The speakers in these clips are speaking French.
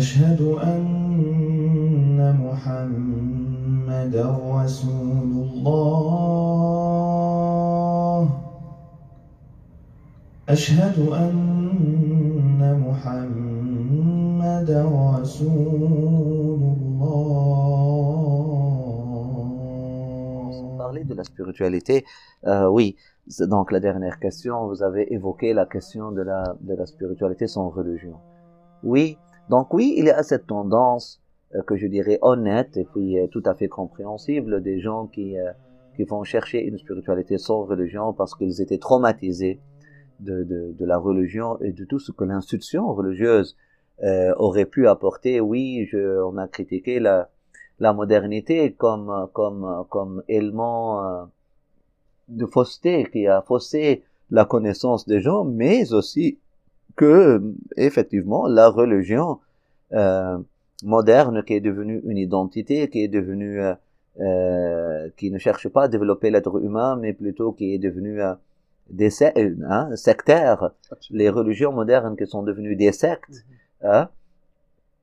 أشهد أن محمدا رسول الله أشهد أن محمدا رسول الله Parler de la spiritualité, euh, oui. C'est Donc la dernière question, vous avez évoqué la question de la, de la spiritualité sans religion. Oui, donc oui, il y a cette tendance euh, que je dirais honnête et puis euh, tout à fait compréhensible des gens qui, euh, qui vont chercher une spiritualité sans religion parce qu'ils étaient traumatisés de, de, de la religion et de tout ce que l'institution religieuse euh, aurait pu apporter. Oui, je, on a critiqué la, la modernité comme, comme, comme élément de fausseté qui a faussé la connaissance des gens, mais aussi que effectivement la religion euh, moderne qui est devenue une identité, qui est devenue euh, euh, qui ne cherche pas à développer l'être humain, mais plutôt qui est devenue euh, des hein, sectaires. Les religions modernes qui sont devenues des sectes, hein,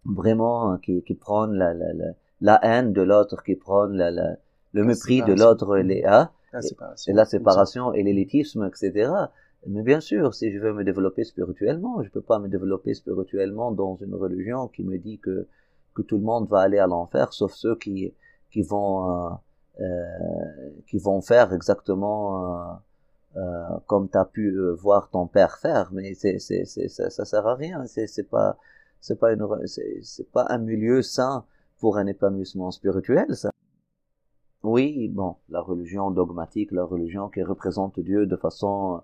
vraiment hein, qui, qui prennent la, la, la, la haine de l'autre, qui prennent la, la, le mépris de l'autre, les, hein, et la séparation et l'élitisme, etc. Mais bien sûr, si je veux me développer spirituellement, je peux pas me développer spirituellement dans une religion qui me dit que que tout le monde va aller à l'enfer, sauf ceux qui qui vont euh, euh, qui vont faire exactement euh, euh, comme tu as pu euh, voir ton père faire. Mais c'est c'est c'est ça, ça sert à rien. C'est c'est pas c'est pas une c'est c'est pas un milieu sain pour un épanouissement spirituel. Ça. Oui, bon, la religion dogmatique, la religion qui représente Dieu de façon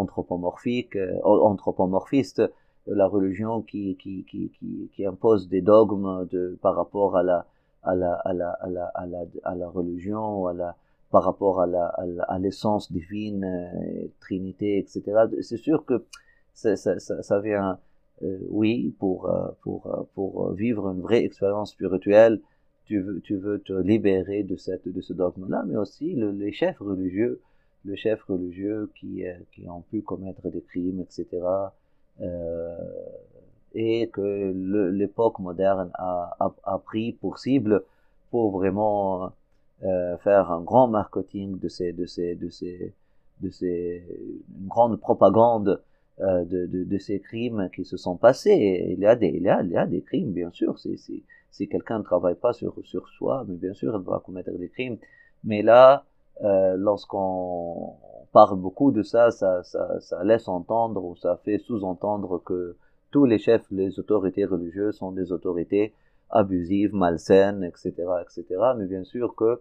anthropomorphique, euh, anthropomorphiste, la religion qui, qui, qui, qui, impose des dogmes de, par rapport à la, à la, à la, à la, à la, religion, à la, par rapport à la, à l'essence divine, euh, Trinité, etc. C'est sûr que ça, vient, euh, oui, pour, euh, pour, euh, pour vivre une vraie expérience spirituelle, tu veux, tu veux te libérer de, cette, de ce dogme-là, mais aussi le- les chefs religieux, les chefs religieux qui, euh, qui ont pu commettre des crimes, etc. euh, et que le- l'époque moderne a, a, pris pour cible pour vraiment euh, faire un grand marketing de ces, de ces, de ces, de ces, une grande propagande de, de, ces crimes qui se sont passés. Il y a des, il y a, il y a des crimes, bien sûr. C'est, si quelqu'un ne travaille pas sur, sur soi, mais bien sûr, il va commettre des crimes. Mais là, euh, lorsqu'on parle beaucoup de ça, ça, ça, ça laisse entendre ou ça fait sous-entendre que tous les chefs, les autorités religieuses sont des autorités abusives, malsaines, etc., etc. Mais bien sûr que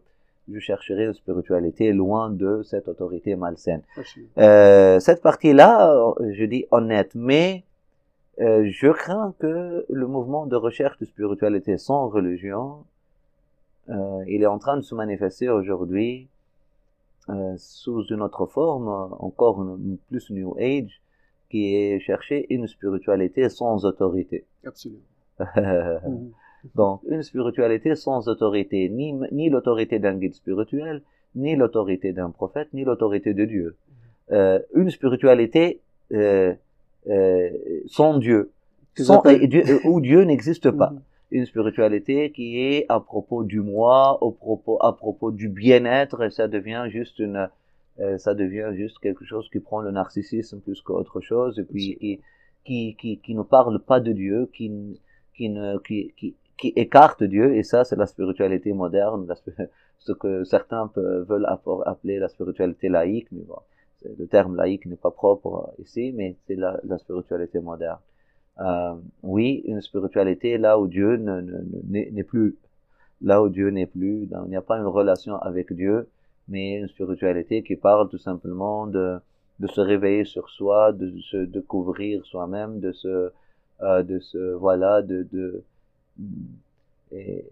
je chercherai une spiritualité loin de cette autorité malsaine. Euh, cette partie-là, je dis honnête, mais euh, je crains que le mouvement de recherche de spiritualité sans religion, euh, il est en train de se manifester aujourd'hui sous une autre forme, euh, encore une- plus New Age, qui est chercher une spiritualité sans autorité. Absolument. Euh, Mhm. Donc, une spiritualité sans autorité, ni, ni l'autorité d'un guide spirituel, ni l'autorité d'un prophète, ni l'autorité de Dieu. Euh, une spiritualité euh, euh, sans Dieu, sans, euh, où Dieu n'existe pas. Une spiritualité qui est à propos du moi, au propos, à propos du bien-être, et ça devient juste une, euh, ça devient juste quelque chose qui prend le narcissisme plus qu'autre chose, et puis qui, qui, qui, qui ne parle pas de Dieu, qui, qui ne, qui, qui, qui écarte Dieu, et ça, c'est la spiritualité moderne, ce que certains veulent appeler la spiritualité laïque, mais bon, le terme laïque n'est pas propre ici, mais c'est la, la spiritualité moderne. Euh, oui, une spiritualité là où Dieu ne, ne- ne- n'est plus, là où Dieu n'est plus, il n'y a pas une relation avec Dieu, mais une spiritualité qui parle tout simplement de, de se réveiller sur soi, de se découvrir soi-même, de se, euh, de se, voilà, de, de, et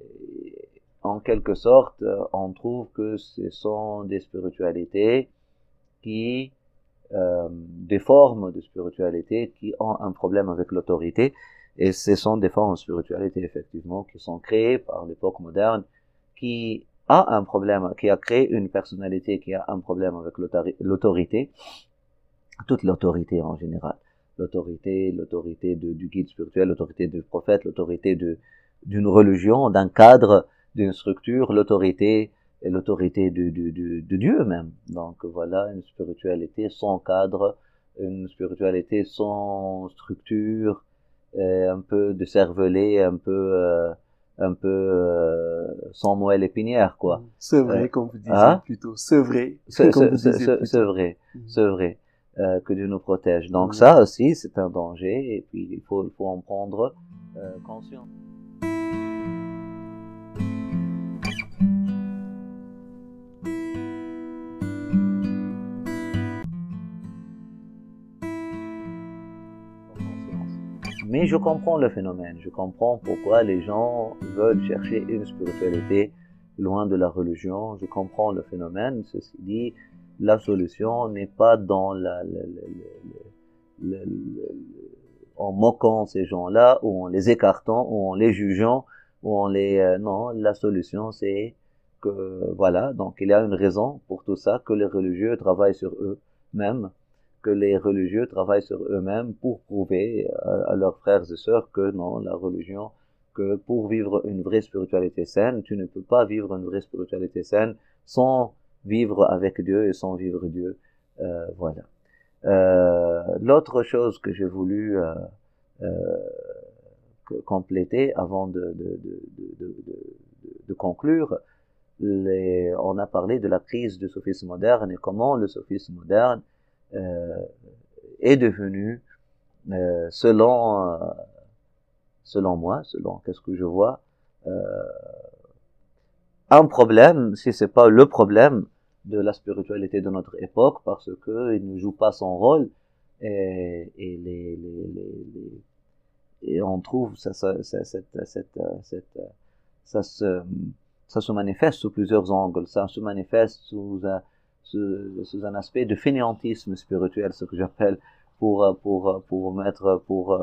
en quelque sorte, on trouve que ce sont des spiritualités qui, euh, des formes de spiritualité qui ont un problème avec l'autorité, et ce sont des formes de spiritualité effectivement qui sont créées par l'époque moderne, qui a un problème, qui a créé une personnalité qui a un problème avec l'autori- l'autorité, toute l'autorité en général, l'autorité, l'autorité du guide spirituel, l'autorité du prophète, l'autorité d'une religion, d'un cadre, d'une structure, l'autorité l'autorité de, de, Dieu même. Donc voilà, une spiritualité sans cadre, une spiritualité sans structure, un peu de cervelé, un peu euh, un peu euh, sans moelle épinière quoi. C'est vrai, comme vous disiez hein? plutôt. C'est vrai. C'est vrai, c'est vrai euh, que Dieu nous protège. Donc ça aussi, c'est un danger et puis il faut, il faut en prendre conscience. Mais je comprends le phénomène, je comprends pourquoi les gens veulent chercher une spiritualité loin de la religion, je comprends le phénomène, ceci dit, la solution n'est pas en moquant ces gens-là, ou en les écartant, ou en les jugeant, ou en les... Euh, non, la solution c'est que, voilà, donc il y a une raison pour tout ça, que les religieux travaillent sur eux-mêmes, que les religieux travaillent sur eux-mêmes pour prouver à, leurs frères et sœurs que non, la religion, que pour vivre une vraie spiritualité saine, tu ne peux pas vivre une vraie spiritualité saine sans vivre avec Dieu et sans vivre Dieu. Euh, voilà. Euh, L'autre chose que j'ai voulu euh, euh compléter avant de, de, conclure, on a parlé de la crise du sophisme moderne et comment le sophisme moderne euh, est devenu, euh, selon, euh, selon moi, selon qu'est-ce que je vois, un problème, si c'est pas le problème de la spiritualité de notre époque, parce que il ne joue pas son rôle et, et les, les, les, et on trouve ça, ça, ça, cette, cette, cette, ça se ça se manifeste sous plusieurs angles. Ça se manifeste sous un, sous, un aspect de fainéantisme spirituel, ce que j'appelle pour pour pour mettre pour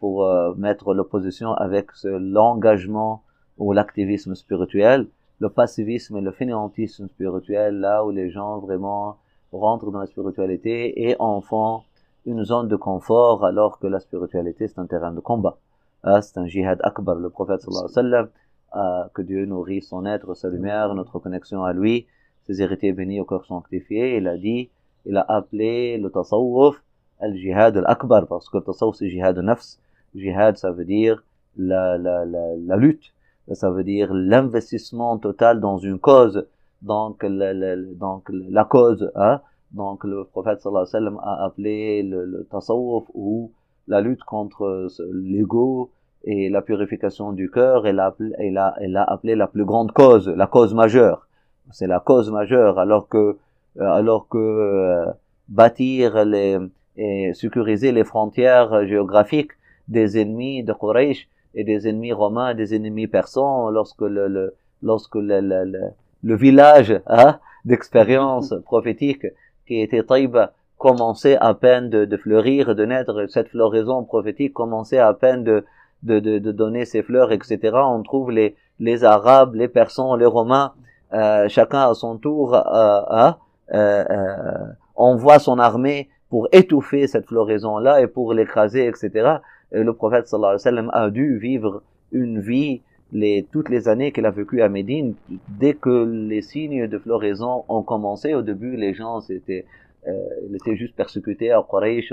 pour mettre l'opposition avec l'engagement ou l'activisme spirituel, le passivisme et le fainéantisme spirituel, là où les gens vraiment rentrent dans la spiritualité et en font une zone de confort alors que la spiritualité c'est un terrain de combat. Ah, c'est un jihad akbar, le prophète sallallahu alayhi wa sallam, ah, que Dieu nourrit son être, sa lumière, notre connexion à lui, ses héritiers bénis au cœur sanctifié, il a dit, il a appelé le tasawwuf al-jihad al-akbar, parce que le tasawwuf c'est jihad nafs. Jihad, ça veut dire la, la, la, la lutte, ça veut dire l'investissement total dans une cause, donc la, donc la cause, hein. Donc le prophète sallallahu alayhi wa sallam a appelé le, le tasawwuf ou la lutte contre l'ego et la purification du cœur, et l'a, il a, il a appelé la plus grande cause, la cause majeure c'est la cause majeure, alors que, euh, alors que euh, bâtir les, et sécuriser les frontières géographiques des ennemis de Quraysh et des ennemis romains, des ennemis persans, lorsque le, le lorsque le, le, le village hein, d'expérience prophétique qui était Taïba commençait à peine de, de, fleurir, de naître, cette floraison prophétique commençait à peine de, de, de, de donner ses fleurs, etc. On trouve les, les Arabes, les Persans, les Romains chacun à son tour euh, euh, envoie son armée pour étouffer cette floraison-là et pour l'écraser, etc. Et le prophète sallallahu alayhi wa sallam a dû vivre une vie les, toutes les années qu'il a vécu à Médine, dès que les signes de floraison ont commencé, au début, les gens étaient, euh, juste persécutés à Quraysh,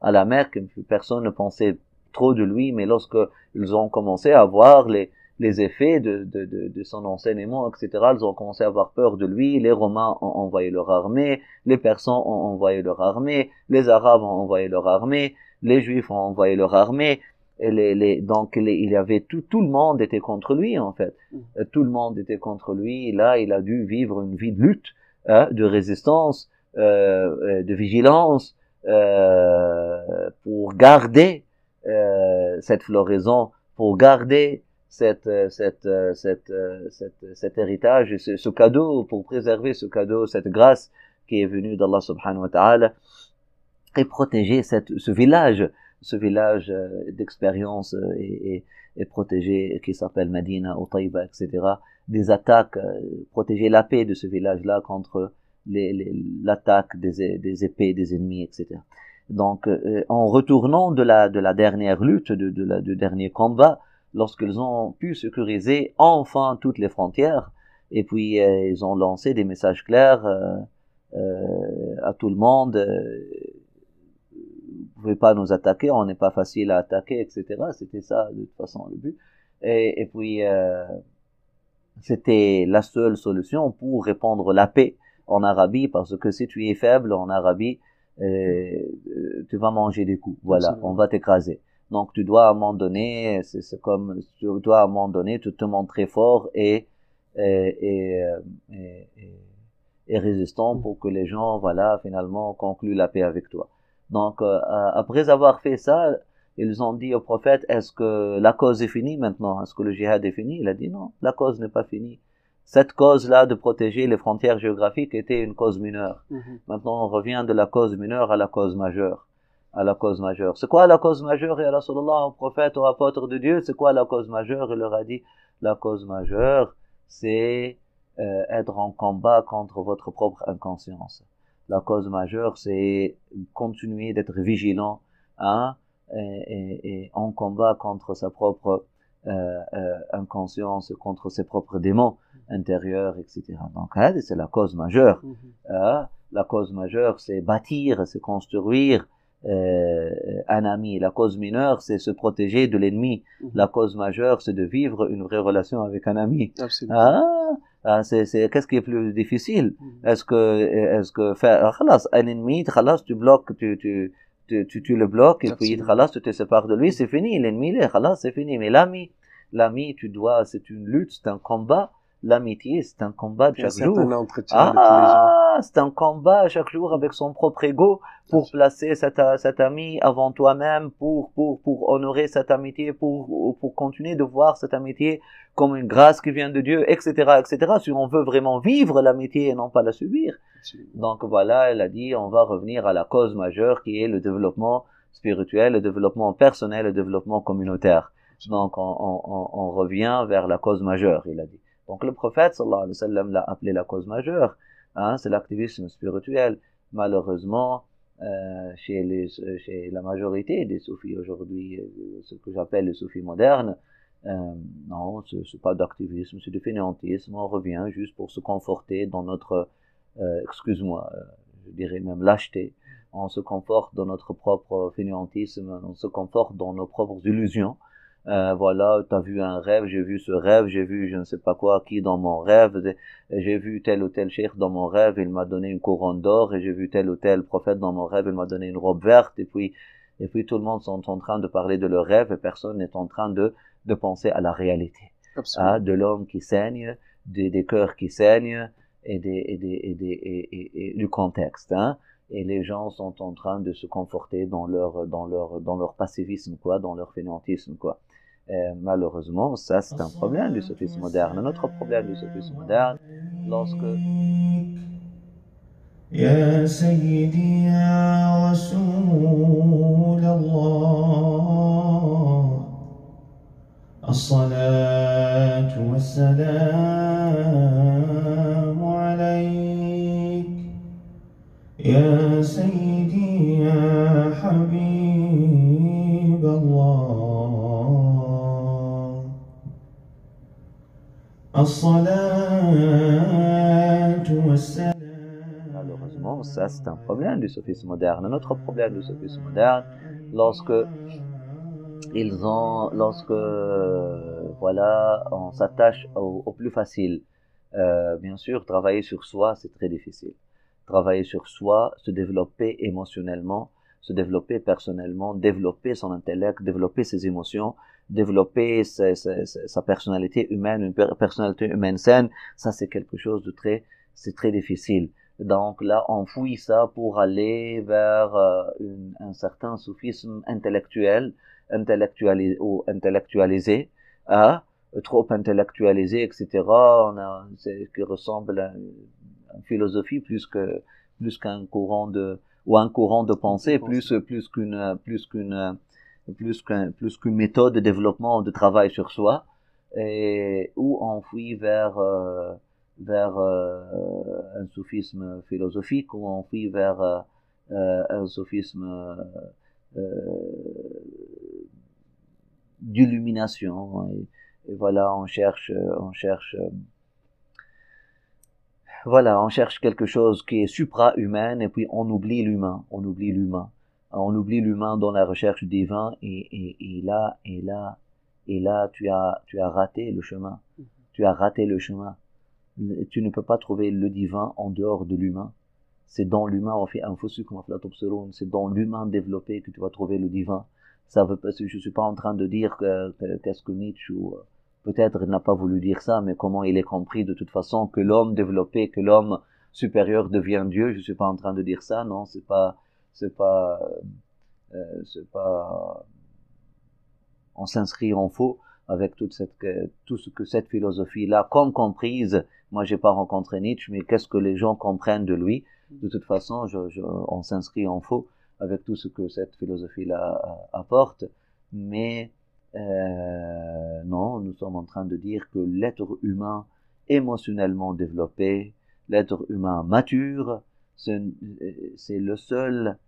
à la Mecque, personne ne pensait trop de lui, mais lorsque ils ont commencé à voir les, les effets de, de, de, de, son enseignement, etc. Ils ont commencé à avoir peur de lui. Les Romains ont envoyé leur armée, les Persans ont envoyé leur armée, les Arabes ont envoyé leur armée, les Juifs ont envoyé leur armée. Et les, les, donc il y avait tout, tout le monde était contre lui en fait. Mm. Tout le monde était contre lui. Et là, il a dû vivre une vie de lutte, hein, de résistance, euh de vigilance euh, pour garder euh, cette floraison, pour garder cette, euh, cette, euh, cette, euh, cette, cet héritage, ce, cadeau, pour préserver ce cadeau, cette grâce qui est venue d'Allah subhanahu wa ta'ala, et protéger cette, ce village, ce village d'expérience et, et, protéger, qui s'appelle Medina ou etc., des attaques, protéger la paix de ce village-là contre l'attaque des, des épées des ennemis, etc. Donc, en retournant de la, de la dernière lutte, de, de du dernier combat, lorsqu'ils ont pu sécuriser enfin toutes les frontières, et puis euh, ils ont lancé des messages clairs euh, euh à tout le monde. Vous pouvez pas nous attaquer, on n'est pas facile à attaquer, etc. C'était ça de toute façon le but. Et, et puis c'était la seule solution pour répandre la paix en Arabie, parce que si tu es faible en Arabie, tu vas manger des coups. Voilà, on va t'écraser. Donc tu dois à un moment donné, c'est comme tu dois à un moment donné te, te montrer fort et et, et, et, résistant pour que les gens, voilà, finalement concluent la paix avec toi. Donc euh, après avoir fait ça, ils ont dit au prophète, est-ce que la cause est finie maintenant? Est-ce que le djihad est fini? Il a dit non, la cause n'est pas finie. Cette cause-là de protéger les frontières géographiques était une cause mineure. Mhm. Maintenant, on revient de la cause mineure à la cause majeure à la cause majeure. C'est quoi la cause majeure? Et Rasulallah, au prophète, au apôtre de Dieu, c'est quoi la cause majeure? Il leur a dit, la cause majeure, c'est euh, être en combat contre votre propre inconscience. La cause majeure, c'est continuer d'être vigilant hein, et, et, en combat contre sa propre euh, euh, inconscience, contre ses propres démons intérieurs, etc. Donc, c'est la cause majeure. Hein. la cause majeure, c'est bâtir, c'est construire, euh, un ami. La cause mineure, c'est se protéger de l'ennemi. Mhm. La cause majeure, c'est de vivre une vraie relation avec un ami. Ah, ah, c'est, c'est, qu'est-ce qui est plus difficile? Mhm. Est-ce que, est-ce que faire, un ennemi, tu bloques, tu, tu, tu, tu, le bloques et puis tu te sépares de lui, c'est fini. L'ennemi, c'est fini. Mais l'ami, l'ami, tu dois, c'est une lutte, c'est un combat l'amitié, c'est un combat de chaque jour. Ah, c'est un combat chaque jour avec son propre ego pour placer cet, cet ami avant toi-même, pour, pour, pour honorer cette amitié, pour, pour continuer de voir cette amitié comme une grâce qui vient de Dieu, etc., etc., si on veut vraiment vivre l'amitié et non pas la subir. Donc voilà, elle a dit, on va revenir à la cause majeure qui est le développement spirituel, le développement personnel, le développement communautaire. Donc on, on, on revient vers la cause majeure, il a dit. Donc le prophète sallallahu alayhi wa sallam l'a appelé la cause majeure, hein, c'est l'activisme spirituel. Malheureusement, euh, chez, la majorité des soufis aujourd'hui, euh, ce que j'appelle les soufis modernes, euh, non, c'est pas d'activisme, c'est du fainéantisme. On revient juste pour se conforter dans notre, euh, excuse-moi, je dirais même lâcheté. On se conforte dans notre propre fainéantisme, on se conforte dans nos propres illusions. Euh, voilà, tu as vu un rêve, j'ai vu ce rêve, j'ai vu je ne sais pas quoi qui dans mon rêve, j'ai vu tel ou tel cheikh dans mon rêve, il m'a donné une couronne d'or, et j'ai vu tel ou tel prophète dans mon rêve, il m'a donné une robe verte, et puis, et puis tout le monde sont en train de parler de leur rêve, et personne n'est en train de, de penser à la réalité. Ah, de l'homme qui saigne, des, des cœurs qui saignent, et, des, et, des, et, des, et, et, du contexte. Hein et les gens sont en train de se conforter dans leur dans leur dans leur passivisme quoi dans leur fainéantisme quoi euh, malheureusement, ça c'est un problème du sophisme moderne. Un autre problème du sophisme moderne, lorsque يا سيدي يا رسول الله الصلاة والسلام عليك يا سيدي Malheureusement, ça c'est un problème du sophisme moderne. Un autre problème du sophisme moderne, lorsque ils ont, lorsque voilà, on s'attache au, plus facile. Euh, bien sûr, travailler sur soi, c'est très difficile. Travailler sur soi, se développer émotionnellement, se développer personnellement, développer son intellect, développer ses émotions, développer sa, sa, sa, personnalité humaine, une personnalité humaine saine, ça c'est quelque chose de très, c'est très difficile. Donc là, on fouille ça pour aller vers euh, une, un certain soufisme intellectuel, intellectualisé ou intellectualisé, hein, trop intellectualisé, etc. On a, c'est qui ressemble à une, philosophie plus que plus qu'un courant de ou un courant de pensée, plus plus qu'une plus qu'une plus qu'un plus qu'une méthode de développement de travail sur soi et où on fuit vers euh, vers euh, un soufisme philosophique où on fuit vers euh, un sophisme d'illumination. Et, voilà, on cherche, on cherche, voilà, on cherche quelque chose qui est supra-humain et puis on oublie l'humain, on oublie l'humain. On oublie l'humain dans la recherche divin et, et, et là, et là, et là, tu as, tu as raté le chemin. Mhm. Tu as raté le chemin. Tu ne peux pas trouver le divin en dehors de l'humain. C'est dans l'humain, on fait un c'est dans l'humain développé que tu vas trouver le divin. Ça veut pas, je suis pas en train de dire que, qu'est-ce que Nietzsche ou, euh, peut-être il n'a pas voulu dire ça, mais comment il est compris de toute façon que l'homme développé, que l'homme supérieur devient Dieu, je suis pas en train de dire ça, non, c'est pas, c'est pas, euh, c'est pas, on s'inscrit en faux avec toute cette, tout ce que cette philosophie-là, comme comprise, moi j'ai pas rencontré Nietzsche, mais qu'est-ce que les gens comprennent de lui? De toute façon, on s'inscrit en faux avec tout ce que cette philosophie-là apporte, mais euh, non, nous sommes en train de dire que l'être humain émotionnellement développé, l'être humain mature, c'est le seul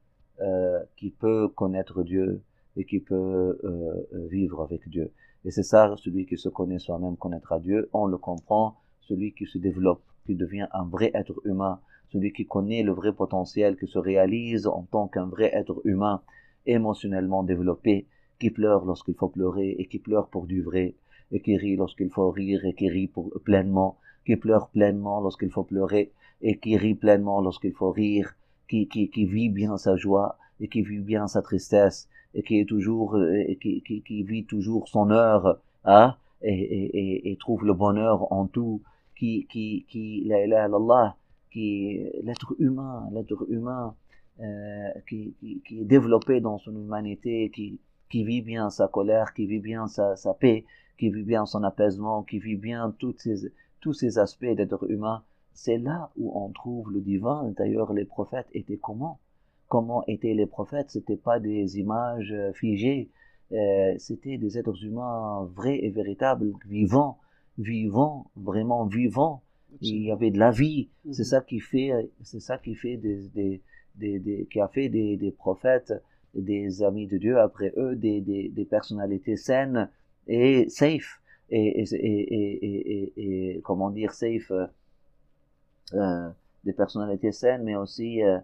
euh, qui peut connaître Dieu et qui peut euh, euh, vivre avec Dieu. Et c'est ça, celui qui se connaît soi-même connaîtra Dieu, on le comprend, celui qui se développe, qui devient un vrai être humain, celui qui connaît le vrai potentiel, qui se réalise en tant qu'un vrai être humain, émotionnellement développé, qui pleure lorsqu'il faut pleurer et qui pleure pour du vrai, et qui rit lorsqu'il faut rire et qui rit pleinement, qui pleure pleinement lorsqu'il faut pleurer et qui rit pleinement lorsqu'il faut rire, qui, qui, qui vit bien sa joie et qui vit bien sa tristesse et qui est toujours, euh, qui, qui, vit toujours son heure, hein, et, et, et, trouve le bonheur en tout, qui, qui, qui, la ilaha illallah, qui, l'être humain, l'être humain, euh, qui, qui, qui, est développé dans son humanité, qui, qui vit bien sa colère, qui vit bien sa, sa paix, qui vit bien son apaisement, qui vit bien ces, tous ces aspects d'être humain, c'est là où on trouve le divin. D'ailleurs, les prophètes étaient comment? Comment étaient les prophètes, c'était pas des images euh, figées, euh, c'était des êtres humains vrais et véritables, vivants, vivants, vraiment vivants. Il y avait de la vie. C'est mhm. ça qui fait, c'est ça qui fait des, des, des, des, qui a fait des, prophètes, des amis de Dieu après eux, des, personnalités saines et safe. Et, et, et, et, et comment dire safe, euh, des personnalités saines, mais aussi euh,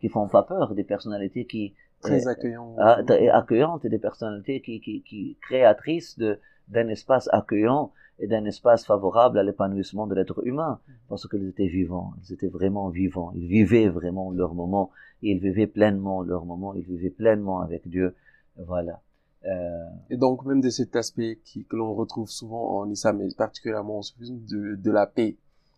qui font pas peur, des personnalités qui très euh, accueillantes, ah, accueillantes et des personnalités qui, qui, qui créatrices de d'un espace accueillant et d'un espace favorable à l'épanouissement de l'être humain, parce qu'ils étaient vivants, ils étaient vraiment vivants, ils vivaient vraiment leur moment, ils vivaient pleinement leur moment, ils vivaient pleinement avec Dieu, voilà. Euh... Et donc même de cet aspect qui, que l'on retrouve souvent en islam, et particulièrement en de, de la paix,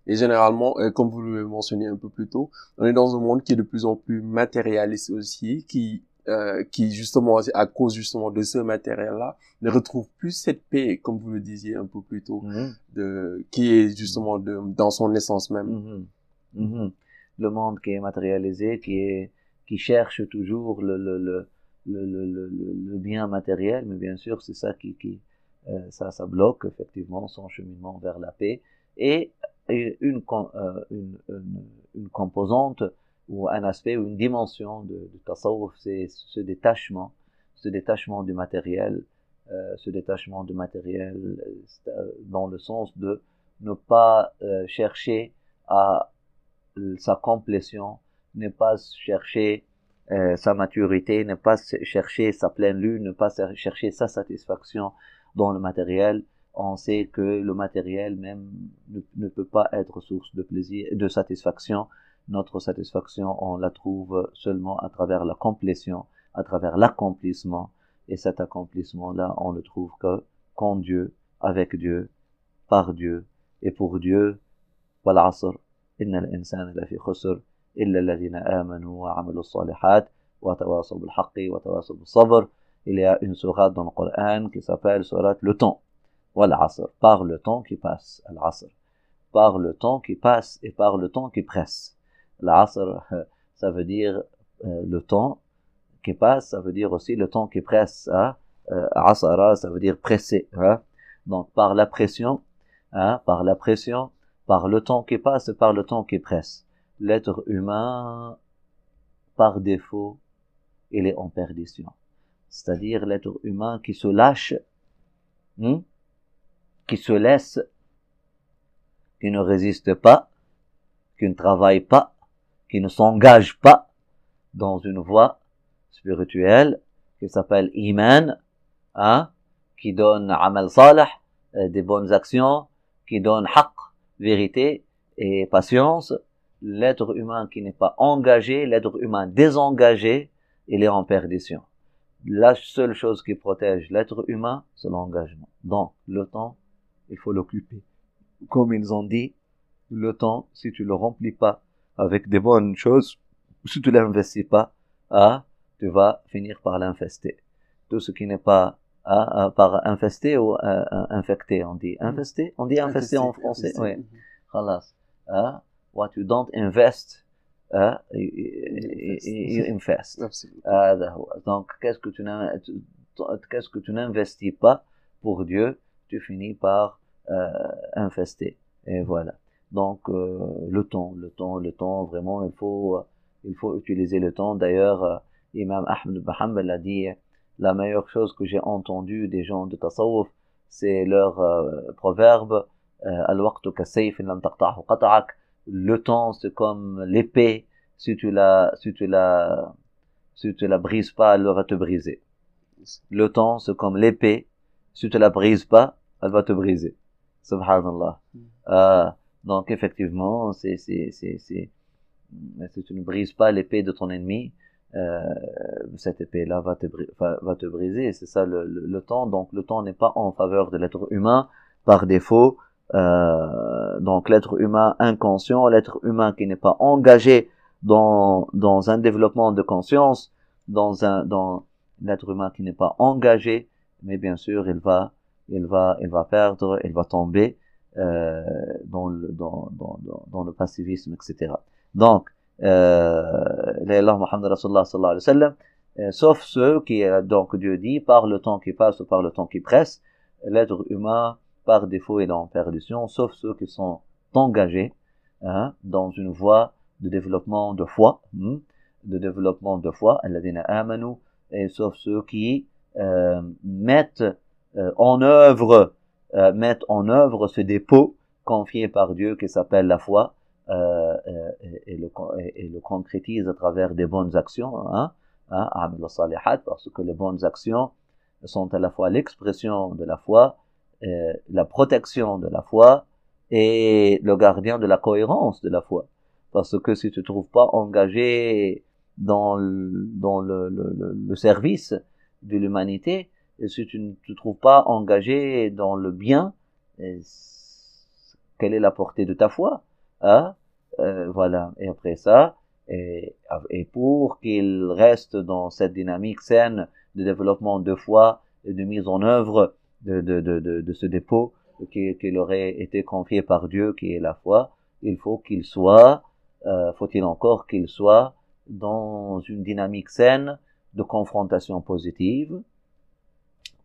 et généralement, euh, comme vous le mentionnez un peu plus tôt, on est dans un monde qui est de plus en plus matérialiste aussi, qui euh, qui justement à cause justement de ce matériel-là ne retrouve plus cette paix, comme vous le disiez un peu plus tôt, mhm. de qui est justement de, dans son essence même. Mhm. Mhm. Le monde qui est matérialisé, qui est qui cherche toujours le le le le, le, le, bien matériel, mais bien sûr c'est ça qui, qui euh, ça ça bloque effectivement son cheminement vers la paix et une, euh, une, composante ou un aspect ou une dimension de, de c'est ce détachement, ce détachement du matériel, euh, ce détachement du matériel euh, dans le sens de ne pas chercher à sa complétion, ne pas chercher sa maturité, ne pas chercher sa pleine lune, ne pas chercher sa satisfaction dans le matériel, on sait que le matériel même ne, peut pas être source de plaisir, de satisfaction. Notre satisfaction, on la trouve seulement à travers la complétion, à travers l'accomplissement. Et cet accomplissement-là, on le trouve que qu'en Dieu, avec Dieu, par Dieu et pour Dieu. والعصر إن الإنسان لفي خسر إلا الذين آمنوا وعملوا الصالحات وتواصوا بالحق وتواصوا بالصبر. Il y a une sourate dans le Coran qui s'appelle sourate le temps par le temps qui passe, par le temps qui passe et par le temps qui presse. L'asr, ça veut dire euh, le temps qui passe, ça veut dire aussi le temps qui presse. Hein? Euh, asara, ça veut dire presser. Hein? Donc par la pression, hein, par la pression, par le temps qui passe et par le temps qui presse. L'être humain par défaut, il est en perdition. C'est-à-dire l'être humain qui se lâche, hmm, qui se laisse, qui ne résiste pas, qui ne travaille pas, qui ne s'engage pas dans une voie spirituelle qui s'appelle Iman, hein, qui donne amal salih, euh, des bonnes actions, qui donne haqq, vérité et patience. L'être humain qui n'est pas engagé, l'être humain désengagé, il est en perdition. La seule chose qui protège l'être humain, c'est l'engagement. Donc, le temps, il faut l'occuper. Comme ils ont dit, le temps, si tu le remplis pas avec des bonnes choses, si tu l'investis pas, ah, tu vas finir par l'infester. Tout ce qui n'est pas ah, ah, par infesté ou euh, infecté, on dit infesté, on dit infesté, en français, oui. Mm ah, what you don't invest, ah, you, invest. Ah, donc, qu'est-ce que tu qu'est-ce que tu n'investis pas pour Dieu, tu finis par euh, infester. Et voilà. Donc, euh, le temps, le temps, le temps, vraiment, il faut, il faut utiliser le temps. D'ailleurs, euh, Imam Ahmed Hanbal a dit, la meilleure chose que j'ai entendue des gens de Tasawwuf, c'est leur euh, proverbe, le temps, c'est comme l'épée, si tu la, si tu la, si tu la brises pas, elle va te briser. Le temps, c'est comme l'épée, si tu la brises pas, elle va te briser. Subhanallah. Mm. Euh, donc effectivement, c'est c'est c'est c'est si tu ne brises pas l'épée de ton ennemi, euh, cette épée-là va te va te briser. C'est ça le, le, temps. Donc le temps n'est pas en faveur de l'être humain par défaut. Euh, donc l'être humain inconscient, l'être humain qui n'est pas engagé dans dans un développement de conscience, dans un dans l'être humain qui n'est pas engagé, mais bien sûr il va il va il va perdre, il va tomber euh, dans, le, dans, dans, dans, le passivisme, etc. Donc, euh, Muhammad Rasulullah sallallahu alayhi wa sallam, euh, sauf ceux qui, euh, donc Dieu dit, par le temps qui passe ou par le temps qui presse, l'être humain, par défaut, est en perdition, sauf ceux qui sont engagés hein, dans une voie de développement de foi, hein, de développement de foi, et sauf ceux qui euh, mettent euh, en œuvre euh, mettre en œuvre ce dépôt confié par Dieu qui s'appelle la foi euh, euh et, le, et, le, concrétise à travers des bonnes actions, hein, hein, parce que les bonnes actions sont à la fois l'expression de la foi, euh, la protection de la foi et le gardien de la cohérence de la foi. Parce que si tu ne te trouves pas engagé dans le, dans le, le, le service de l'humanité, et si tu ne te trouves pas engagé dans le bien, quelle est la portée de ta foi hein? Euh, Voilà. Et après ça, et, pour qu'il reste dans cette dynamique saine de développement de foi et de mise en œuvre de, de, de, de, de ce dépôt qui, qui aurait été confié par Dieu, qui est la foi, il faut qu'il soit, euh, faut-il encore qu'il soit dans une dynamique saine de confrontation positive,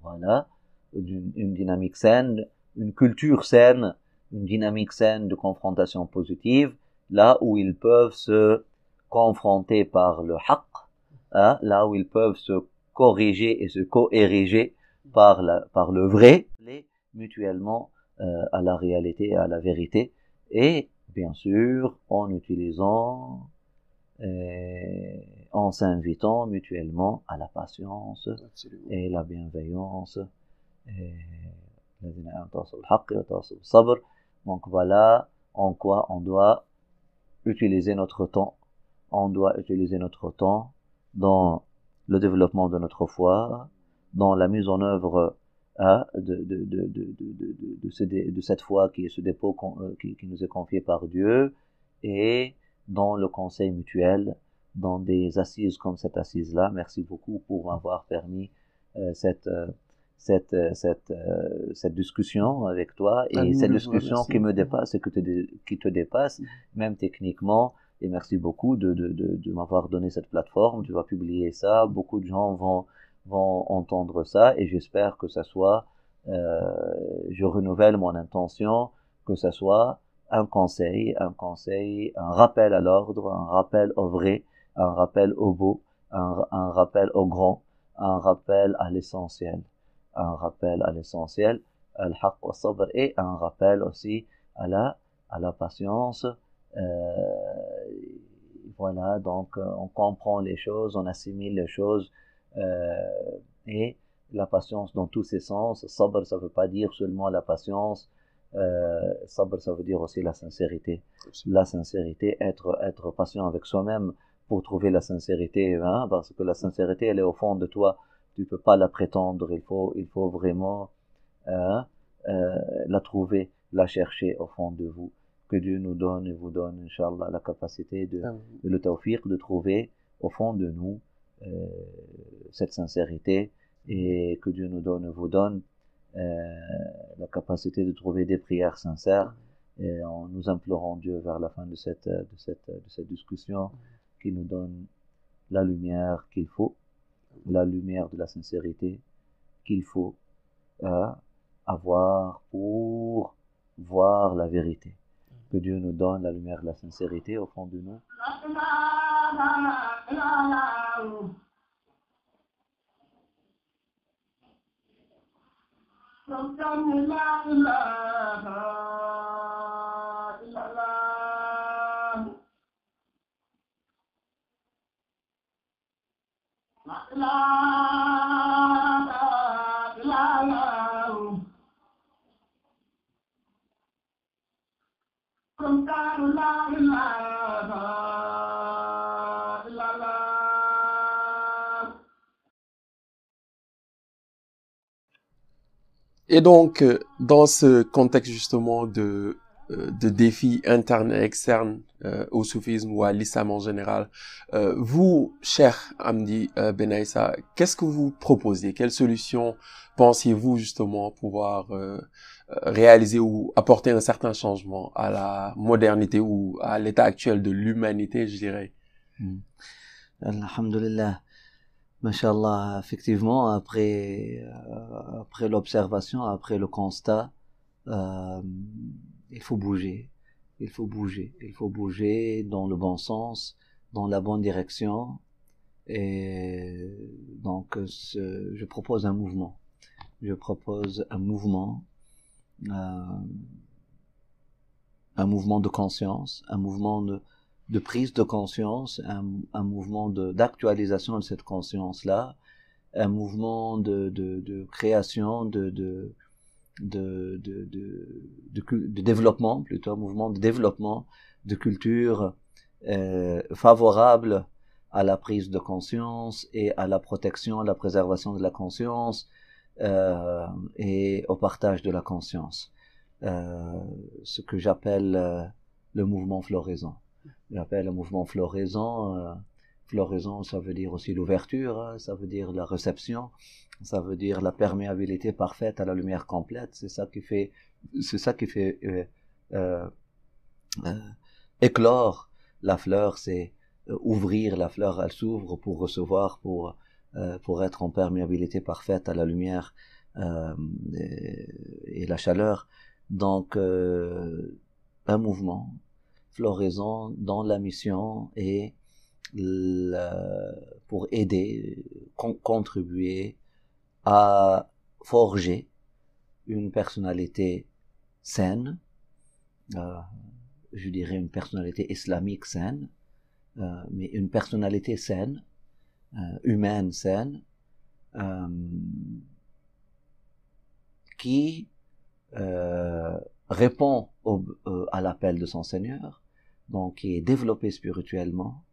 voilà, une, dynamique saine, une culture saine, une dynamique saine de confrontation positive, là où ils peuvent se confronter par le haqq, hein, là où ils peuvent se corriger et se co-ériger par, par le vrai, mutuellement euh, à la réalité à la vérité, et bien sûr en utilisant en s'invitant mutuellement à la patience et la bienveillance. Donc voilà en quoi on doit utiliser notre temps. On doit utiliser notre temps dans le développement de notre foi, dans la mise en œuvre hein, de, de, de, de, de, cette foi qui est ce dépôt euh, qui, qui nous est confié par Dieu et dans le conseil mutuel, dans des assises comme cette assise-là. Merci beaucoup pour m'avoir permis euh, cette, euh, cette, euh, cette, cette discussion avec toi et cette discussion qui me dépasse et que te, qui te dépasse, mm-hmm. même techniquement. Et merci beaucoup de, de, de, de m'avoir donné cette plateforme. Tu vas publier ça. Beaucoup de gens vont, vont entendre ça et j'espère que ça soit, je renouvelle mon intention, que ça soit un conseil, un conseil, un rappel à l'ordre, un rappel au vrai un rappel au beau, un, rappel au grand, un rappel à l'essentiel, un rappel à l'essentiel, al-haqq wa et un rappel aussi à la, patience. Euh, voilà, donc euh, on comprend les choses, on assimile les choses, euh, et la patience dans tous ses sens. Sabr, ça veut pas dire seulement la patience. Euh, sabr, ça veut dire aussi la sincérité. La sincérité, être, être patient avec soi-même pour trouver la sincérité, hein, parce que la sincérité, elle est au fond de toi. Tu peux pas la prétendre. Il faut, il faut vraiment hein, euh, la trouver, la chercher au fond de vous. Que Dieu nous donne et vous donne, Inch'Allah, la capacité de, le tawfiq, de trouver au fond de nous euh, cette sincérité et que Dieu nous donne, vous donne la capacité de trouver des prières sincères et en nous implorant Dieu vers la fin de cette, de cette, de cette discussion qui nous donne la lumière qu'il faut, la lumière de la sincérité qu'il faut euh, avoir pour voir la vérité. Que Dieu nous donne la lumière de la sincérité au fond de nous. حقا لا إله إلا الله لا إله إلا الله كنت لا إله Et donc, euh, dans ce contexte justement de, euh, de défis internes et externes euh, au soufisme ou à l'islam en général, euh, vous, cher Amdi euh, Benaïssa, qu'est-ce que vous proposez? Quelles solutions pensez-vous justement pouvoir euh, réaliser ou apporter un certain changement à la modernité ou à l'état actuel de l'humanité, je dirais? Hmm. Alhamdulillah. Masha'Allah, effectivement, après, euh, après l'observation, après le constat, euh, il faut bouger. Il faut bouger. Il faut bouger dans le bon sens, dans la bonne direction. Et donc, je propose un mouvement. Je propose un mouvement, euh, un mouvement de conscience, un mouvement de, de prise de conscience, un, un mouvement d'actualisation de, cette conscience-là, un mouvement de, de, de création, de, de, de développement, plutôt un mouvement de développement de culture euh, favorable à la prise de conscience et à la protection, à la préservation de la conscience euh, et au partage de la conscience. Euh, ce que j'appelle euh, le mouvement floraison. J'appelle le mouvement floraison. Euh, floraison, ça veut dire aussi l'ouverture, hein, ça veut dire la réception, ça veut dire la perméabilité parfaite à la lumière complète. C'est ça qui fait, c'est ça qui fait euh, euh, éclore la fleur, c'est ouvrir la fleur, elle s'ouvre pour recevoir, pour pour être en perméabilité parfaite à la lumière et, la chaleur. Donc un mouvement floraison dans la mission et la- pour aider, con- contribuer à forger une personnalité saine, euh, je dirais une personnalité islamique saine, euh, mais une personnalité saine, euh, humaine saine, euh, qui euh, répond au- à l'appel de son Seigneur, donc qui est développé spirituellement,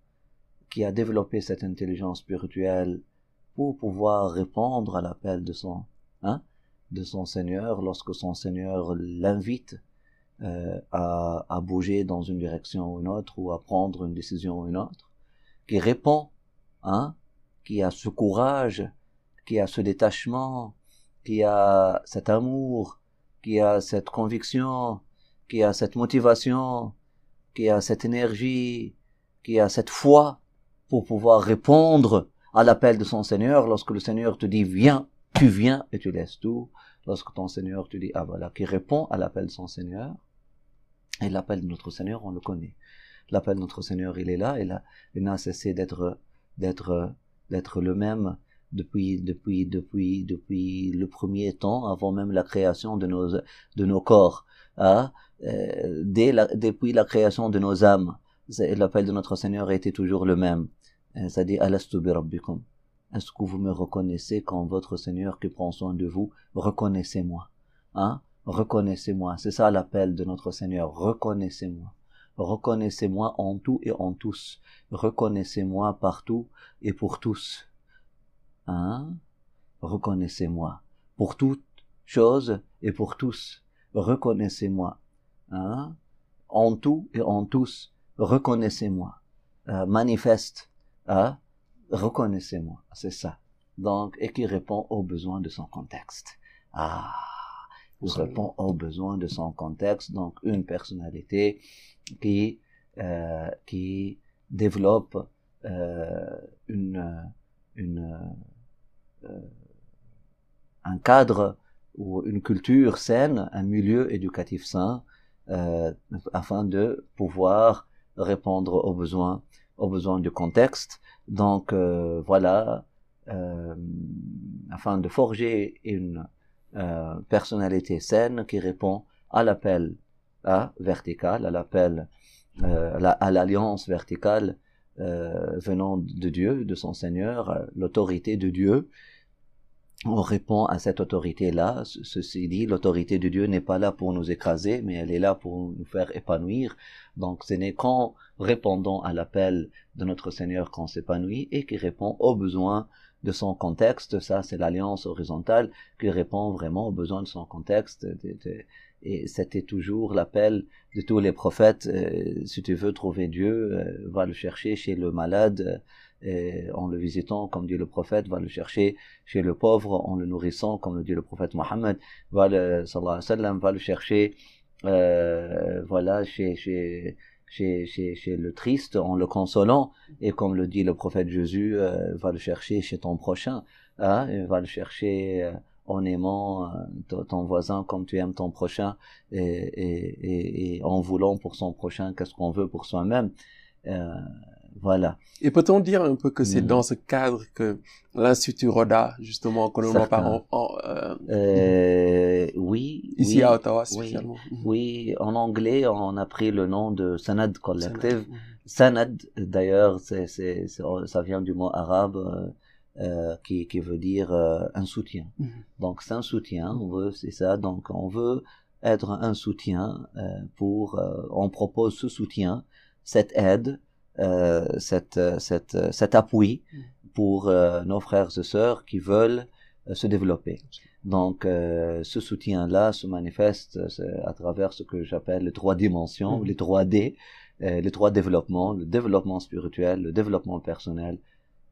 qui a développé cette intelligence spirituelle pour pouvoir répondre à l'appel de son, hein, de son Seigneur lorsque son Seigneur l'invite euh, à, à bouger dans une direction ou une autre ou à prendre une décision ou une autre, qui répond, hein, qui a ce courage, qui a ce détachement, qui a cet amour, qui a cette conviction, qui a cette motivation, qui a cette énergie, qui a cette foi pour pouvoir répondre à l'appel de son Seigneur lorsque le Seigneur te dit viens, tu viens et tu laisses tout. Lorsque ton Seigneur te dit ah voilà, qui répond à l'appel de son Seigneur. Et l'appel de notre Seigneur, on le connaît. L'appel de notre Seigneur, il est là, et là, il n'a cessé d'être, d'être, d'être le même depuis, depuis, depuis, depuis le premier temps, avant même la création de nos, de nos corps, hein, euh, dès la, depuis la création de nos âmes. L'appel de notre Seigneur était toujours le même. Euh, C'est-à-dire, Alastu bi rabbikum. Est-ce que vous me reconnaissez quand votre Seigneur qui prend soin de vous, reconnaissez-moi. Hein? Reconnaissez-moi. C'est ça l'appel de notre Seigneur. Reconnaissez-moi. Reconnaissez-moi en tout et en tous. Reconnaissez-moi partout et pour tous. Hein? Reconnaissez-moi. Pour toutes choses et pour tous. Reconnaissez-moi. Hein? En tout et en tous. Reconnaissez-moi. Euh, manifeste. Hein? Reconnaissez-moi. C'est ça. Donc, et qui répond aux besoins de son contexte. Ah, il répond aux besoins de son contexte. Donc, une personnalité qui euh, qui développe euh, une une euh, un cadre ou une culture saine, un milieu éducatif sain, euh, afin de pouvoir répondre aux besoins aux besoins du contexte. Donc euh, voilà, euh, afin de forger une euh, personnalité saine qui répond à l'appel à vertical, à l'appel euh, à l'alliance verticale euh, venant de Dieu, de son Seigneur, euh, l'autorité de Dieu. On répond à cette autorité-là. Ceci dit, l'autorité de Dieu n'est pas là pour nous écraser, mais elle est là pour nous faire épanouir. Donc ce n'est qu'en répondant à l'appel de notre Seigneur qu'on s'épanouit et qui répond aux besoins de son contexte. Ça, c'est l'alliance horizontale qui répond vraiment aux besoins de son contexte. Et c'était toujours l'appel de tous les prophètes. Euh, si tu veux trouver Dieu, euh, va le chercher chez le malade. Et en le visitant, comme dit le prophète, va le chercher chez le pauvre, en le nourrissant, comme le dit le prophète Mohammed, va le, sallam, va le chercher, euh, voilà, chez, chez, chez, chez, chez le triste en le consolant, et comme le dit le prophète Jésus, euh, va le chercher chez ton prochain, hein, va le chercher euh, en aimant euh, ton voisin comme tu aimes ton prochain, et, et, et, et en voulant pour son prochain qu'est-ce qu'on veut pour soi-même. Euh, voilà. Et peut-on dire un peu que c'est Mhm. dans ce cadre que l'Institut Roda, justement, que l'on en parle euh, Euh, oui. ici oui, à Ottawa oui. spécialement. Mhm. Oui, en anglais, on a pris le nom de Sanad Collective. Sanad, d'ailleurs, ça vient du mot arabe euh, qui, qui veut dire euh, un soutien. Mhm. Donc c'est un soutien, on veut, c'est ça. Donc on veut être un soutien euh, pour, on propose ce soutien, cette aide, cette, cette, cet appui pour euh, nos frères et sœurs qui veulent se développer. Donc ce soutien-là se manifeste à travers ce que j'appelle les trois dimensions, Mhm. les trois D, les trois développements, le développement spirituel, le développement personnel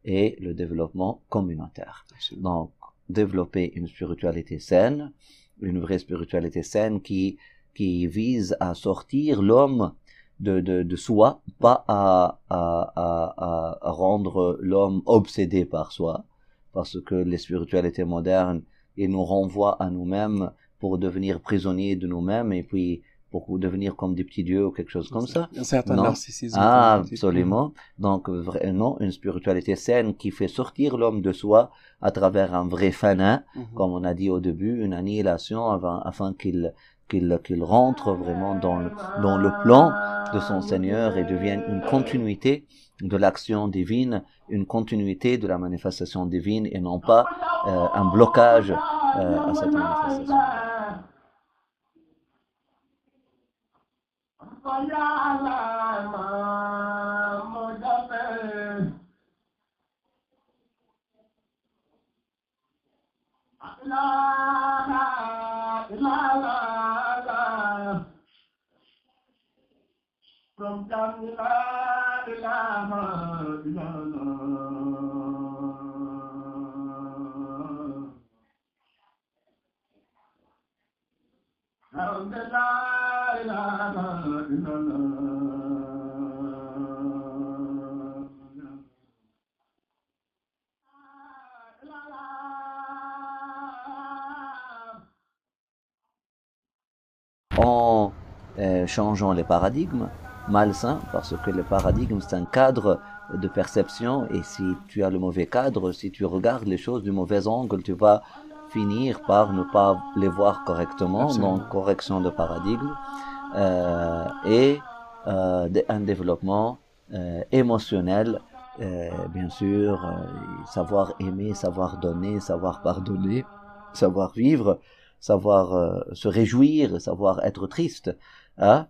et le développement communautaire. Absolument. Donc, développer une spiritualité saine, une vraie spiritualité saine qui, qui vise à sortir l'homme de, de, de soi, pas à, à, à, à rendre l'homme obsédé par soi, parce que les spiritualités modernes, ils nous renvoient à nous-mêmes pour devenir prisonniers de nous-mêmes et puis pour devenir comme des petits dieux ou quelque chose comme ça. Un certain Non. narcissisme. Ah, absolument. Donc, vraiment, une spiritualité saine qui fait sortir l'homme de soi à travers un vrai fanin, Mhm. comme on a dit au début, une annihilation afin, afin qu'il qu'il qu'il rentre vraiment dans le, dans le plan de son Seigneur et devienne une continuité de l'action divine, une continuité de la manifestation divine et non pas euh, un blocage euh, à cette manifestation. Ọlá àlàmà mo dábẹ́. Lára lára lára. Program lára lára lára. Alhamdulillah. En euh, changeant les paradigmes, malsain parce que le paradigme c'est un cadre de perception et si tu as le mauvais cadre, si tu regardes les choses du mauvais angle, tu vas finir par ne pas les voir correctement, Absolument. donc correction de paradigme euh, et euh, un développement euh, émotionnel, bien sûr, savoir aimer, savoir donner, savoir pardonner, savoir vivre, savoir se réjouir, savoir être triste. Hein?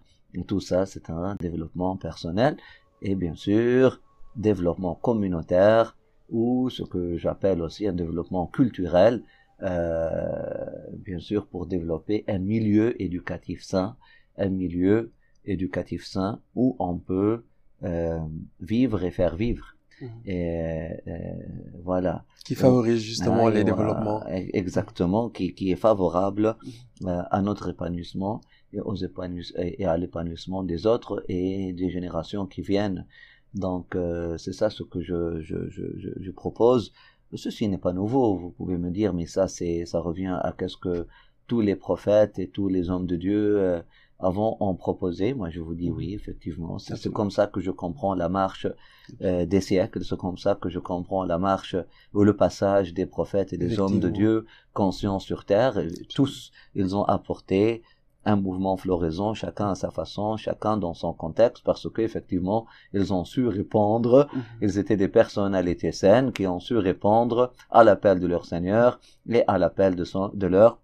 Tout ça, c'est un développement personnel et bien sûr développement communautaire ou ce que j'appelle aussi un développement culturel, bien sûr pour développer un milieu éducatif sain, un milieu éducatif sain où on peut euh, vivre et faire vivre. Mhm. Et euh, voilà. Qui favorise justement Ah, les développements. e- Exactement, qui, qui est favorable euh, à notre épanouissement et, aux épanouis- et à l'épanouissement des autres et des générations qui viennent. Donc, euh, c'est ça ce que je, je, je, je propose. Ceci n'est pas nouveau, vous pouvez me dire, mais ça, c'est, ça revient à qu'est-ce que tous les prophètes et tous les hommes de Dieu euh, avant ont proposé. Moi, je vous dis oui, effectivement. C'est, comme ça que je comprends la marche euh, des siècles. C'est comme ça que je comprends la marche ou le passage des prophètes et des hommes de. Dieu conscients sur terre. Tous, ils ont apporté un mouvement floraison, chacun à sa façon, chacun dans son contexte, parce qu'effectivement, ils ont su répondre, Mhm. ils étaient des personnalités saines qui ont su répondre à l'appel de leur Seigneur et à l'appel de, son, de, leur,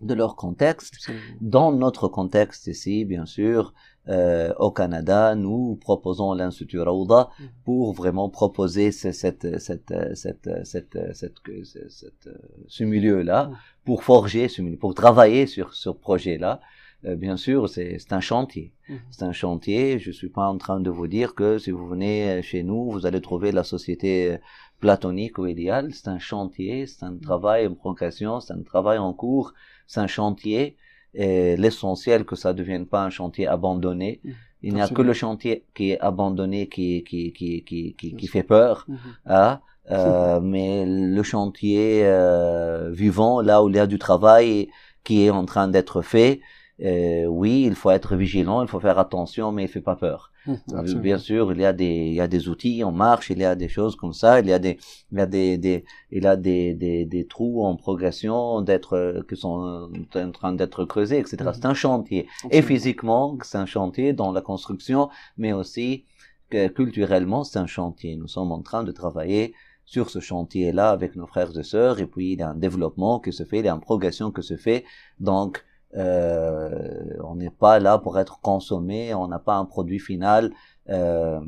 de leur contexte. Absolument. Dans notre contexte ici, bien sûr, euh, au Canada, nous proposons l'Institut Raouda Mhm. pour vraiment proposer ce, cette, cette, cette, cette, ce- euh, ce milieu-là, Mhm. pour forger ce milieu, pour travailler sur ce projet-là. Euh, bien sûr, c'est c'est un chantier. Mhm. C'est un chantier. Je suis pas en train de vous dire que si vous venez euh, chez nous, vous allez trouver la société euh, platonique ou idéale. C'est un chantier, c'est un travail en progression, c'est un travail en cours, c'est un chantier. Et l'essentiel que ça ne devienne pas un chantier abandonné. Mhm. Il n'y a que le chantier qui est abandonné qui, qui, qui, qui, qui, fait peur. Mhm. Hein, euh, mais le chantier euh, vivant, là où il y a du travail qui est en train d'être fait, euh, oui, il faut être vigilant, il faut faire attention, mais il fait pas peur. Mhm. Absolument. Bien sûr, il y a des, il y a des outils en marche, il y a des choses comme ça, il y a des, il y a des, des il y a des, des, des trous en progression d'être, euh, qui sont en train d'être creusés, etc. Mhm. C'est un chantier. Et physiquement, c'est un chantier dans la construction, mais aussi que culturellement, c'est un chantier. Nous sommes en train de travailler sur ce chantier-là avec nos frères et sœurs, et puis il y a un développement qui se fait, il y a une progression qui se fait. Donc, euh, on n'est pas là pour être consommé, on n'a pas un produit final euh,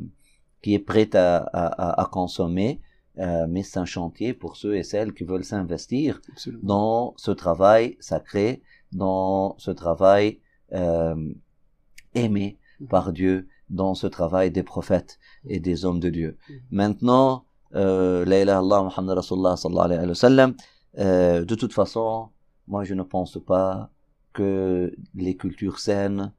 qui est prêt à, à, à- consommer, euh, mais c'est un chantier pour ceux et celles qui veulent s'investir dans ce travail sacré, dans ce travail euh, aimé par Dieu, dans ce travail des prophètes et des hommes de Dieu. Mhm. Maintenant, euh, la ilaha illallah Muhammad Rasulullah sallallahu alayhi wa sallam, euh, de toute façon, moi je ne pense pas que les cultures saines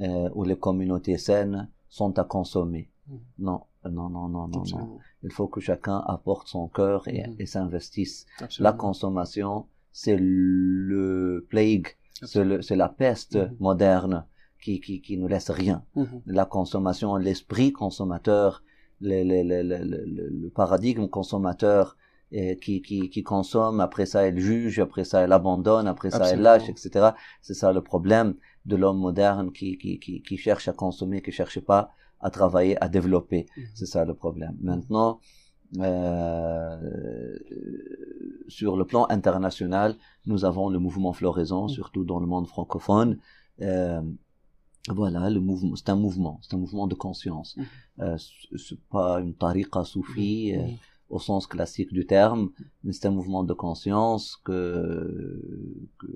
euh, ou les communautés saines sont à consommer. Mhm. Non, non, non, non, non, non. Il faut que chacun apporte son cœur et, et s'investisse. La consommation, c'est le plague, c'est la peste Mhm. moderne qui, qui, qui nous laisse rien. Mhm. La consommation, l'esprit consommateur, le, le, le, le, le- le paradigme consommateur euh, qui, qui, qui consomme, après ça il juge, après ça il abandonne, après ça Absolument. lâche, etc. C'est ça le problème de l'homme moderne qui, qui, qui, qui cherche à consommer, qui cherche pas à travailler, à développer. Mhm. C'est ça le problème. Maintenant, euh, sur le plan international, nous avons le mouvement floraison, Mhm. surtout dans le monde francophone. Euh, voilà, le mouvement, c'est un mouvement, c'est un mouvement de conscience. Mhm. Euh, c'est- pas une tariqa soufie euh, Mhm. Au sens classique du terme, mais c'est un mouvement de conscience que que,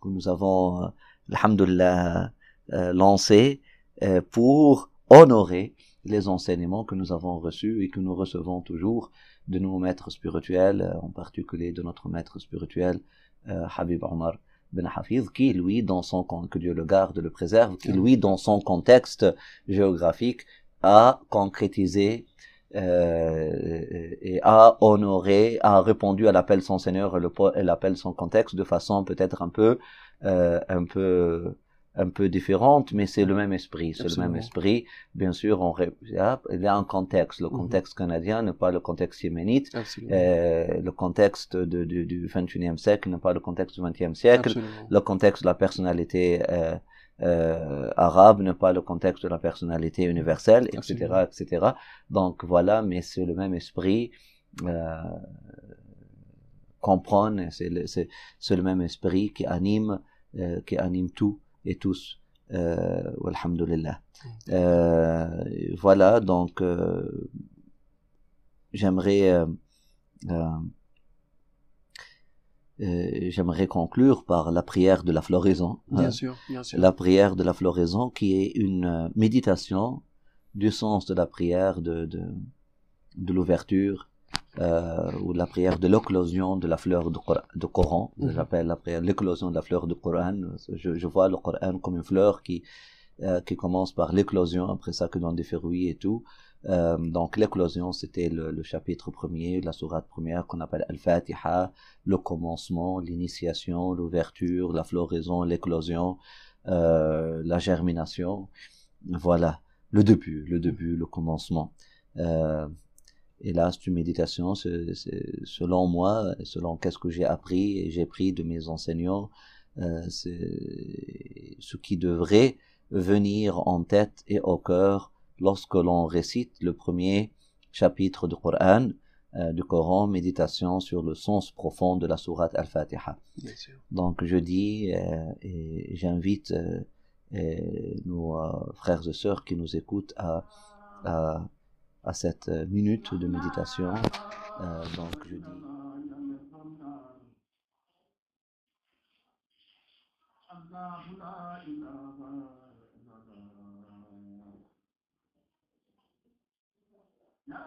que nous avons, euh, alhamdoulilah, euh, lancé euh, pour honorer les enseignements que nous avons reçus et que nous recevons toujours de nos maîtres spirituels, en particulier de notre maître spirituel Habib Omar Ben Hafiz, qui lui, dans son que Dieu le garde, le préserve, qui lui, dans son contexte géographique, a concrétisé et a honoré, a répondu à l'appel son Seigneur et l'appel son contexte de façon peut-être un peu, euh, un peu un peu différentes, mais c'est le même esprit. C'est le même esprit. Bien sûr, on ré- ah, il y a un contexte. Le Mhm. contexte canadien n'est pas le contexte yéménite. Euh, le contexte de, du- du 21e siècle n'est pas le contexte du 20e siècle. Absolument. Le contexte de la personnalité euh, euh, arabe n'est pas le contexte de la personnalité universelle, etc., etc. Donc voilà, mais c'est le même esprit. Euh, comprendre, c'est le, même esprit qui anime, euh, qui anime tout et tous. Euh, alhamdulillah. Voilà, donc j'aimerais j'aimerais conclure par la prière de la floraison. Bien hein. sûr, bien sûr. La prière de la floraison qui est une euh, méditation du sens de la prière de, de, de l'ouverture euh, ou la prière de l'éclosion de la fleur de, Cor- de Coran. Mhm. J'appelle la prière l'éclosion de la fleur du Coran. Je, je vois le Coran comme une fleur qui, euh, qui commence par l'éclosion, après ça que donne des fruits et tout. Euh, donc l'éclosion, c'était le, le chapitre premier, la sourate première qu'on appelle Al-Fatiha, le commencement, l'initiation, l'ouverture, la floraison, l'éclosion, euh, la germination. Voilà, le début, le début, le commencement. Euh, et là, c'est une méditation, c'est, selon moi, selon qu'est-ce que j'ai appris et j'ai pris de mes enseignants, euh, c'est ce qui devrait venir en tête et au cœur lorsque l'on récite le premier chapitre du Coran, euh, du Coran, méditation sur le sens profond de la sourate Al-Fatiha. Donc je dis euh, et j'invite euh, nos euh, frères et sœurs qui nous écoutent à, à, à cette minute de méditation. Euh, donc je dis Bye.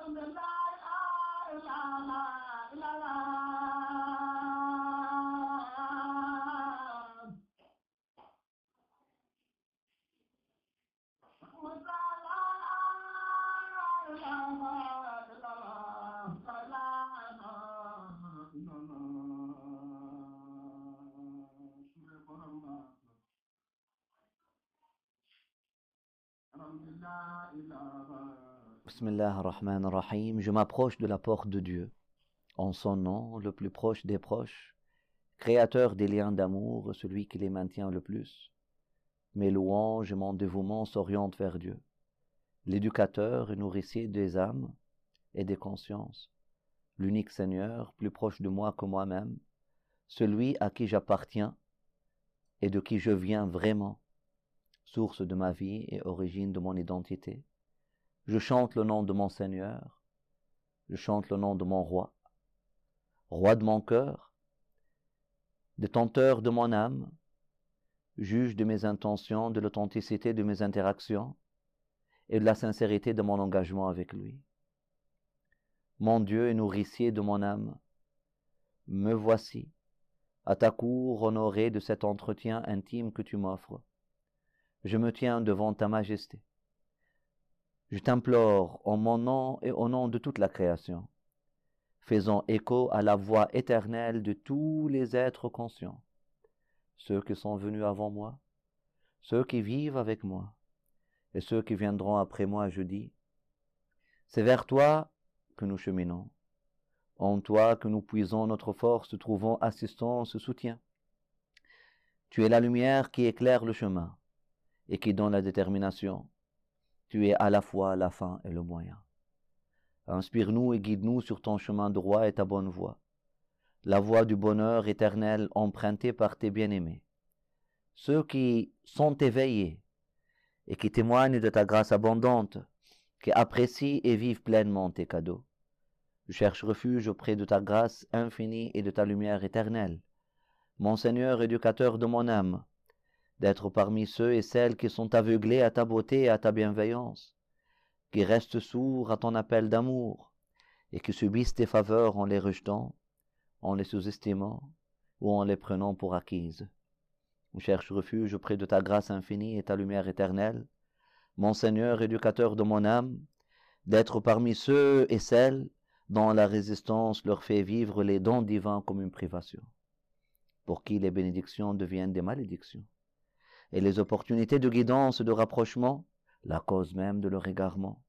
Bismillah ar-Rahman ar-Rahim, je m'approche de la porte de Dieu, en son nom, le plus proche des proches, créateur des liens d'amour, celui qui les maintient le plus. Mes louanges et mon dévouement s'orientent vers Dieu, l'éducateur et nourricier des âmes et des consciences, l'unique Seigneur, plus proche de moi que moi-même, celui à qui j'appartiens et de qui je viens vraiment, source de ma vie et origine de mon identité. Je chante le nom de mon Seigneur, je chante le nom de mon roi, roi de mon cœur, détenteur de mon âme, juge de mes intentions, de l'authenticité de mes interactions et de la sincérité de mon engagement avec lui. Mon Dieu et nourricier de mon âme, me voici, à ta cour honoré de cet entretien intime que tu m'offres. Je me tiens devant ta majesté. Je t'implore en mon nom et au nom de toute la création, faisant écho à la voix éternelle de tous les êtres conscients, ceux qui sont venus avant moi, ceux qui vivent avec moi, et ceux qui viendront après moi, je dis, c'est vers toi que nous cheminons, en toi que nous puisons notre force, trouvons assistance, soutien. Tu es la lumière qui éclaire le chemin et qui donne la détermination. Tu es à la fois la fin et le moyen. Inspire-nous et guide-nous sur ton chemin droit et ta bonne voie, la voie du bonheur éternel empruntée par tes bien-aimés. Ceux qui sont éveillés et qui témoignent de ta grâce abondante, qui apprécient et vivent pleinement tes cadeaux. Je cherche refuge auprès de ta grâce infinie et de ta lumière éternelle. Mon Seigneur éducateur de mon âme, d'être parmi ceux et celles qui sont aveuglés à ta beauté et à ta bienveillance, qui restent sourds à ton appel d'amour, et qui subissent tes faveurs en les rejetant, en les sous-estimant ou en les prenant pour acquises. Je cherche refuge auprès de ta grâce infinie et ta lumière éternelle, mon Seigneur éducateur de mon âme, d'être parmi ceux et celles dont la résistance leur fait vivre les dons divins comme une privation, pour qui les bénédictions deviennent des malédictions et les opportunités de guidance, de rapprochement, la cause même de leur égarement.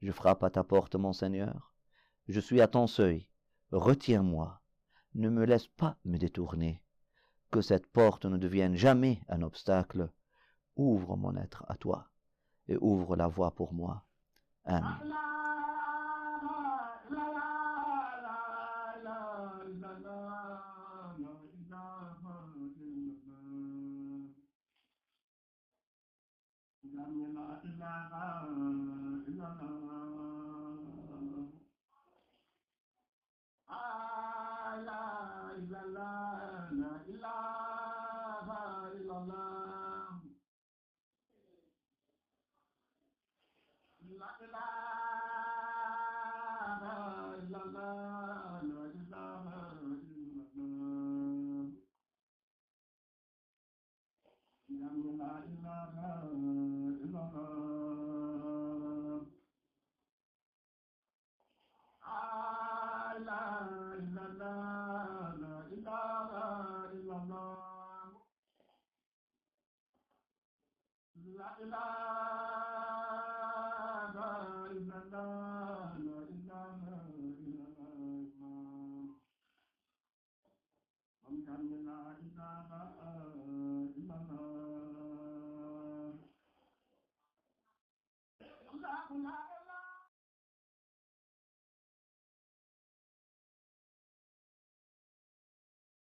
Je frappe à ta porte, mon Seigneur. Je suis à ton seuil. Retiens-moi. Ne me laisse pas me détourner. Que cette porte ne devienne jamais un obstacle. Ouvre mon être à toi et ouvre la voie pour moi. Amen. La